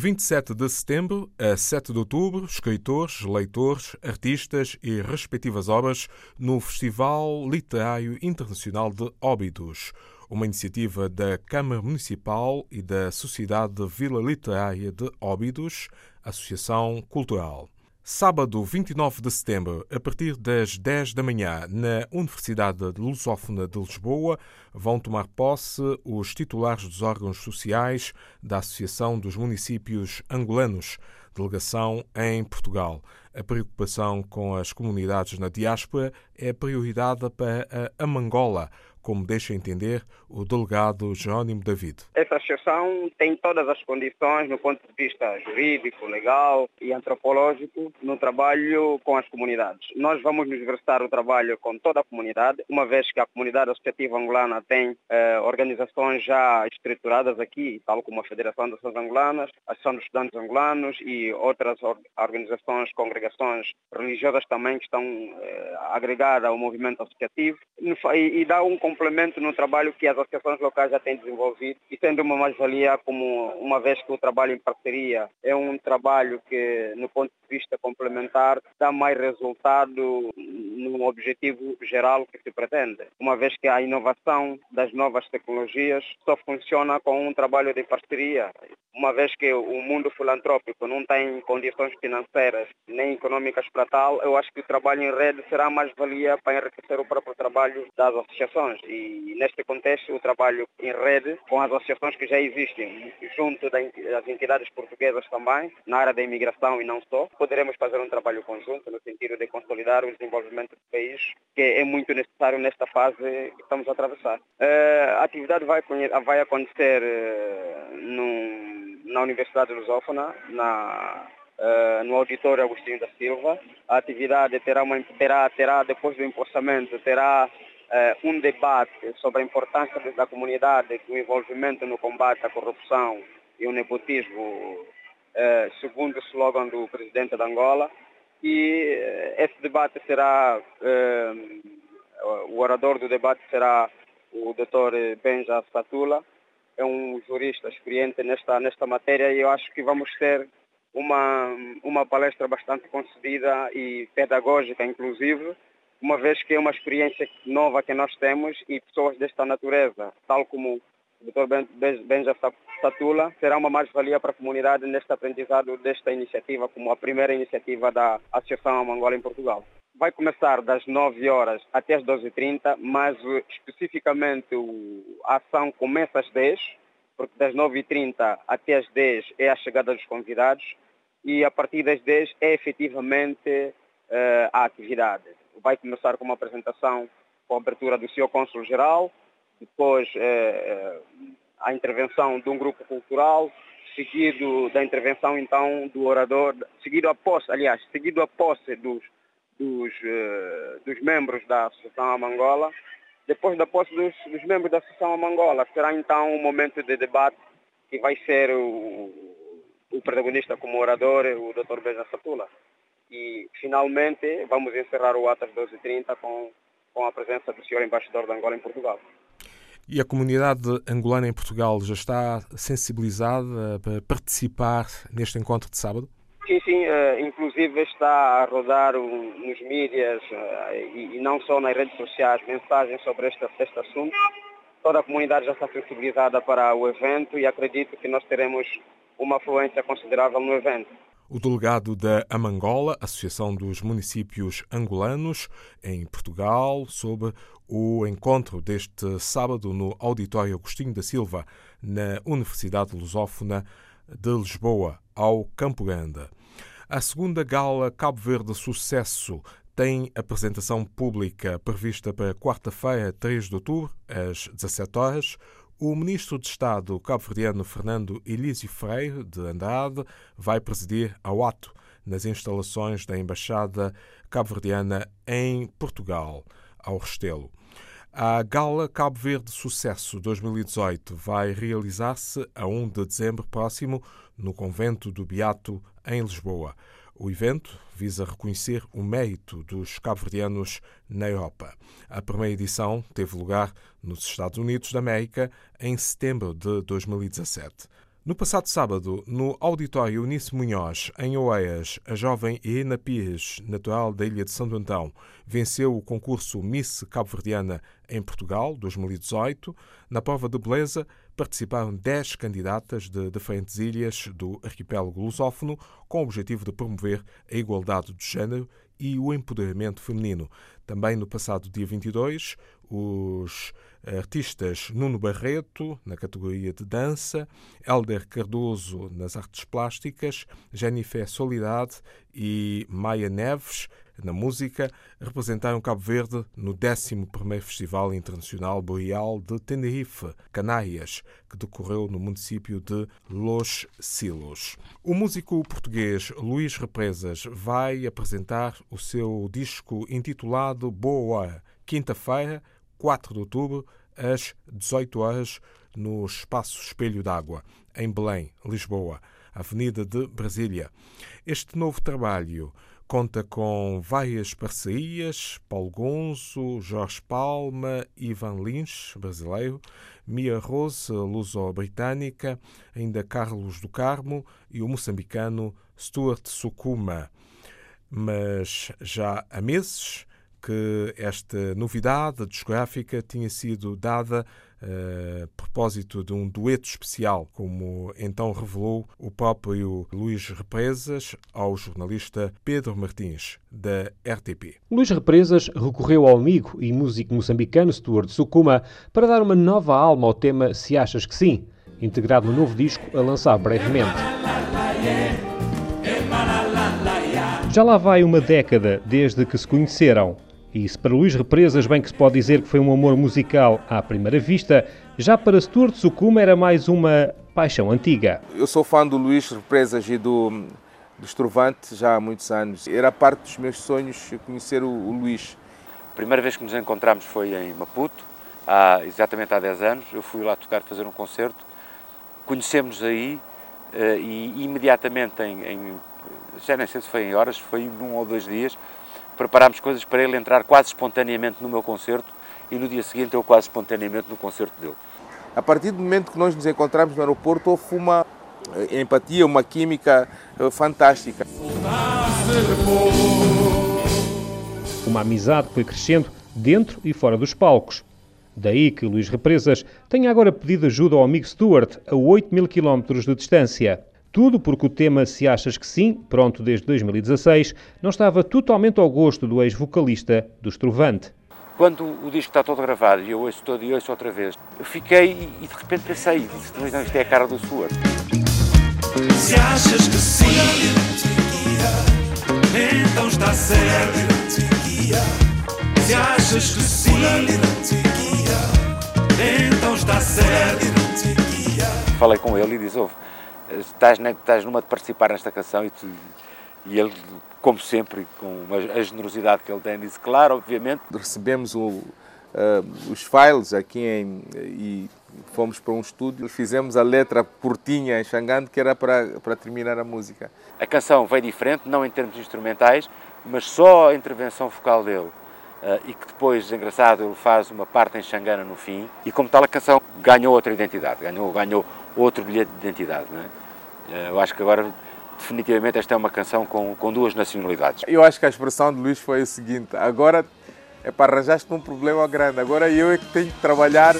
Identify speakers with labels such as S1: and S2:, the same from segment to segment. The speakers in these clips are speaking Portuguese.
S1: 27 de setembro a 7 de outubro, escritores, leitores, artistas e respectivas obras no Festival Literário Internacional de Óbidos, uma iniciativa da Câmara Municipal e da Sociedade Vila Literária de Óbidos, Associação Cultural. Sábado 29 de setembro, a partir das 10 da manhã, na Universidade Lusófona de Lisboa, vão tomar posse os titulares dos órgãos sociais da Associação dos Municípios Angolanos, delegação em Portugal. A preocupação com as comunidades na diáspora é prioridade para a Amangola, como deixa entender o delegado Jerónimo David.
S2: Essa associação tem todas as condições no ponto de vista jurídico, legal e antropológico no trabalho com as comunidades. Nós vamos nos versar o trabalho com toda a comunidade, uma vez que a comunidade associativa angolana tem eh, organizações já estruturadas aqui, tal como a Federação das Nações Angolanas, a Associação dos Estudantes Angolanos e outras organizações, congregações religiosas também que estão eh, agregadas ao movimento associativo e, e dá um complemento no trabalho que as associações locais já têm desenvolvido e sendo uma mais-valia como uma vez que o trabalho em parceria é um trabalho que, no ponto vista complementar, dá mais resultado no objetivo geral que se pretende. Uma vez que a inovação das novas tecnologias só funciona com um trabalho de parceria. Uma vez que o mundo filantrópico não tem condições financeiras nem econômicas para tal, eu acho que o trabalho em rede será mais-valia para enriquecer o próprio trabalho das associações e neste contexto o trabalho em rede com as associações que já existem junto das entidades portuguesas também na área da imigração e não só poderemos fazer um trabalho conjunto no sentido de consolidar o desenvolvimento do país que é muito necessário nesta fase que estamos a atravessar uh, a atividade vai, acontecer no, na Universidade Lusófona na Uh, no auditório Agostinho da Silva. A atividade terá, uma, terá, terá depois do empossamento, terá uh, um debate sobre a importância da comunidade, o envolvimento no combate à corrupção e o nepotismo, segundo o slogan do presidente da Angola. E uh, esse debate será, o orador do debate será o Dr. Benja Satula, é um jurista experiente nesta, nesta matéria e eu acho que vamos ter uma, uma palestra bastante concedida e pedagógica, inclusive, uma vez que é uma experiência nova que nós temos e pessoas desta natureza, tal como Dr. Benja Satula, será uma mais-valia para a comunidade neste aprendizado desta iniciativa, como a primeira iniciativa da Associação Amangola em Portugal. Vai começar das 9 horas até as 12h30, mas especificamente a ação começa às 10 porque das 9h30 até as 10 é a chegada dos convidados e a partir das 10 é efetivamente uh, a atividade vai começar com uma apresentação com a abertura do seu cônsul-geral, depois eh, a intervenção de um grupo cultural, seguido da intervenção então do orador, seguido a posse, aliás, seguido a posse dos, dos, eh, dos membros da Associação Amangola. Depois da posse dos, dos, membros da Associação Amangola, será então um momento de debate que vai ser o, o protagonista como orador, o Dr. Beja Satula e finalmente vamos encerrar o ato às 12h30 com, com a presença do senhor embaixador de Angola em Portugal.
S1: E a comunidade angolana em Portugal já está sensibilizada para participar neste encontro de sábado?
S2: Sim, sim, uh, inclusive está a rodar nos mídias uh, e, e, não só nas redes sociais mensagens sobre este, este assunto. Toda a comunidade já está sensibilizada para o evento e acredito que nós teremos uma afluência considerável no evento.
S1: O delegado da Amangola, Associação dos Municípios Angolanos, em Portugal, sob o encontro deste sábado no Auditório Agostinho da Silva, na Universidade Lusófona de Lisboa, ao Campo Grande. A segunda gala Cabo Verde Sucesso tem apresentação pública prevista para quarta-feira, 3 de outubro, às 17 horas. O ministro de Estado cabo-verdiano Fernando Elísio Freire de Andrade vai presidir ao ato nas instalações da Embaixada cabo-verdiana em Portugal, ao Restelo. A Gala Cabo Verde Sucesso 2018 vai realizar-se a 1 de dezembro próximo no Convento do Beato, em Lisboa. O evento visa reconhecer o mérito dos cabo-verdianos na Europa. A primeira edição teve lugar nos Estados Unidos da América em setembro de 2017. No passado sábado, no auditório Unice Munhoz, em Oeias, a jovem Iena Pires, natural da ilha de Santo Antão, venceu o concurso Miss Cabo-Verdiana em Portugal 2018. Na prova de beleza participaram 10 candidatas de diferentes ilhas do arquipélago lusófono, com o objetivo de promover a igualdade de género e o empoderamento feminino. Também no passado dia 22, os artistas Nuno Barreto, na categoria de dança, Helder Cardoso, nas artes plásticas, Jennifer Solidade e Maia Neves, na música, representaram Cabo Verde no 11º Festival Internacional Boreal de Tenerife, Canárias, que decorreu no município de Los Silos. O músico português Luís Represas vai apresentar o seu disco intitulado Boa, quinta-feira, 4 de outubro, às 18 horas, no Espaço Espelho d'Água, em Belém, Lisboa, Avenida de Brasília. Este novo trabalho conta com várias parcerias: Paulo Gonzo, Jorge Palma, Ivan Lins, brasileiro, Mia Rose, luso-britânica, ainda Carlos do Carmo e o moçambicano Stuart Sukuma. Mas já há meses que esta novidade discográfica tinha sido dada a propósito de um dueto especial, como então revelou o próprio Luís Represas ao jornalista Pedro Martins, da RTP.
S3: Luís Represas recorreu ao amigo e músico moçambicano Stuart Sukuma para dar uma nova alma ao tema Se Achas Que Sim, integrado no novo disco a lançar brevemente. Já lá vai uma década desde que se conheceram. E se para Luís Represas bem que se pode dizer que foi um amor musical à primeira vista, já para Stuart Sukuma era mais uma paixão antiga.
S4: Eu sou fã do Luís Represas e do, do Estrovante já há muitos anos. Era parte dos meus sonhos conhecer o, o Luís.
S5: A primeira vez que nos encontramos foi em Maputo, há, exatamente há 10 anos. Eu fui lá tocar, fazer um concerto. Conhecemos aí eh, e imediatamente em, em já nem sei se foi em horas, foi num ou dois dias, preparámos coisas para ele entrar quase espontaneamente no meu concerto e no dia seguinte eu quase espontaneamente no concerto dele.
S4: A partir do momento que nós nos encontramos no aeroporto, houve uma eh, empatia, uma química eh, fantástica.
S3: Uma amizade que foi crescendo dentro e fora dos palcos. Daí que Luís Represas tenha agora pedido ajuda ao amigo Stuart a 8 mil quilómetros de distância. Tudo porque o tema Se Achas Que Sim, pronto desde 2016, não estava totalmente ao gosto do ex-vocalista do Estrovante.
S5: Quando o disco está todo gravado e eu ouço todo e ouço outra vez, eu fiquei e, de repente pensei, disse, não, isto é a cara do Stuart. Se achas que sim, então está certo. Se achas que sim, então está certo. Falei com ele e disse, ouve, estás, estás numa de participar nesta canção e, tu, e ele, como sempre, com a generosidade que ele tem, disse, claro, obviamente.
S4: Recebemos o, uh, os files aqui em, e fomos para um estúdio, fizemos a letra curtinha em Xangande, que era para, para terminar a música.
S5: A canção veio diferente, não em termos instrumentais, mas só a intervenção vocal dele. Uh, e que depois, engraçado, ele faz uma parte em Xangana no fim, e como tal a canção ganhou outra identidade, ganhou, ganhou outro bilhete de identidade. Não é? Eh, eu acho que agora, definitivamente, esta é uma canção com, com duas nacionalidades.
S4: Eu acho que a expressão de Luís foi o seguinte: agora é para arranjar-te um problema grande, agora eu é que tenho que trabalhar.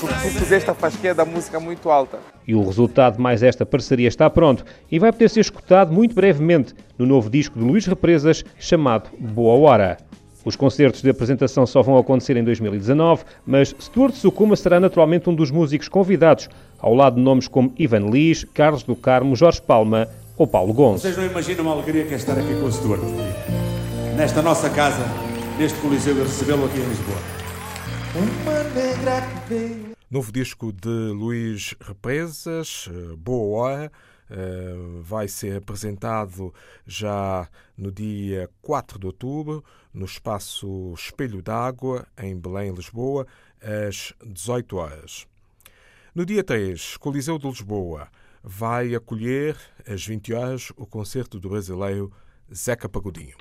S4: Porque tu puseste a fasquia da música muito alta.
S3: E o resultado de mais esta parceria está pronto e vai poder ser escutado muito brevemente no novo disco de Luís Represas chamado Boa Hora. Os concertos de apresentação só vão acontecer em 2019, mas Stuart Sukuma será naturalmente um dos músicos convidados, ao lado de nomes como Ivan Lis, Carlos do Carmo, Jorge Palma ou Paulo Gonçalves.
S6: Vocês não imaginam a alegria que é estar aqui com o Stuart. Nesta nossa casa, neste coliseu, e recebê-lo aqui em Lisboa. Uma negra
S1: que veio... Novo disco de Luís Represas, eh, Boa Hora vai ser apresentado já no dia 4 de outubro, no espaço Espelho d'Água, em Belém, Lisboa, às 18 horas. No dia 3, Coliseu de Lisboa vai acolher, às 20 horas, o concerto do brasileiro Zeca Pagodinho.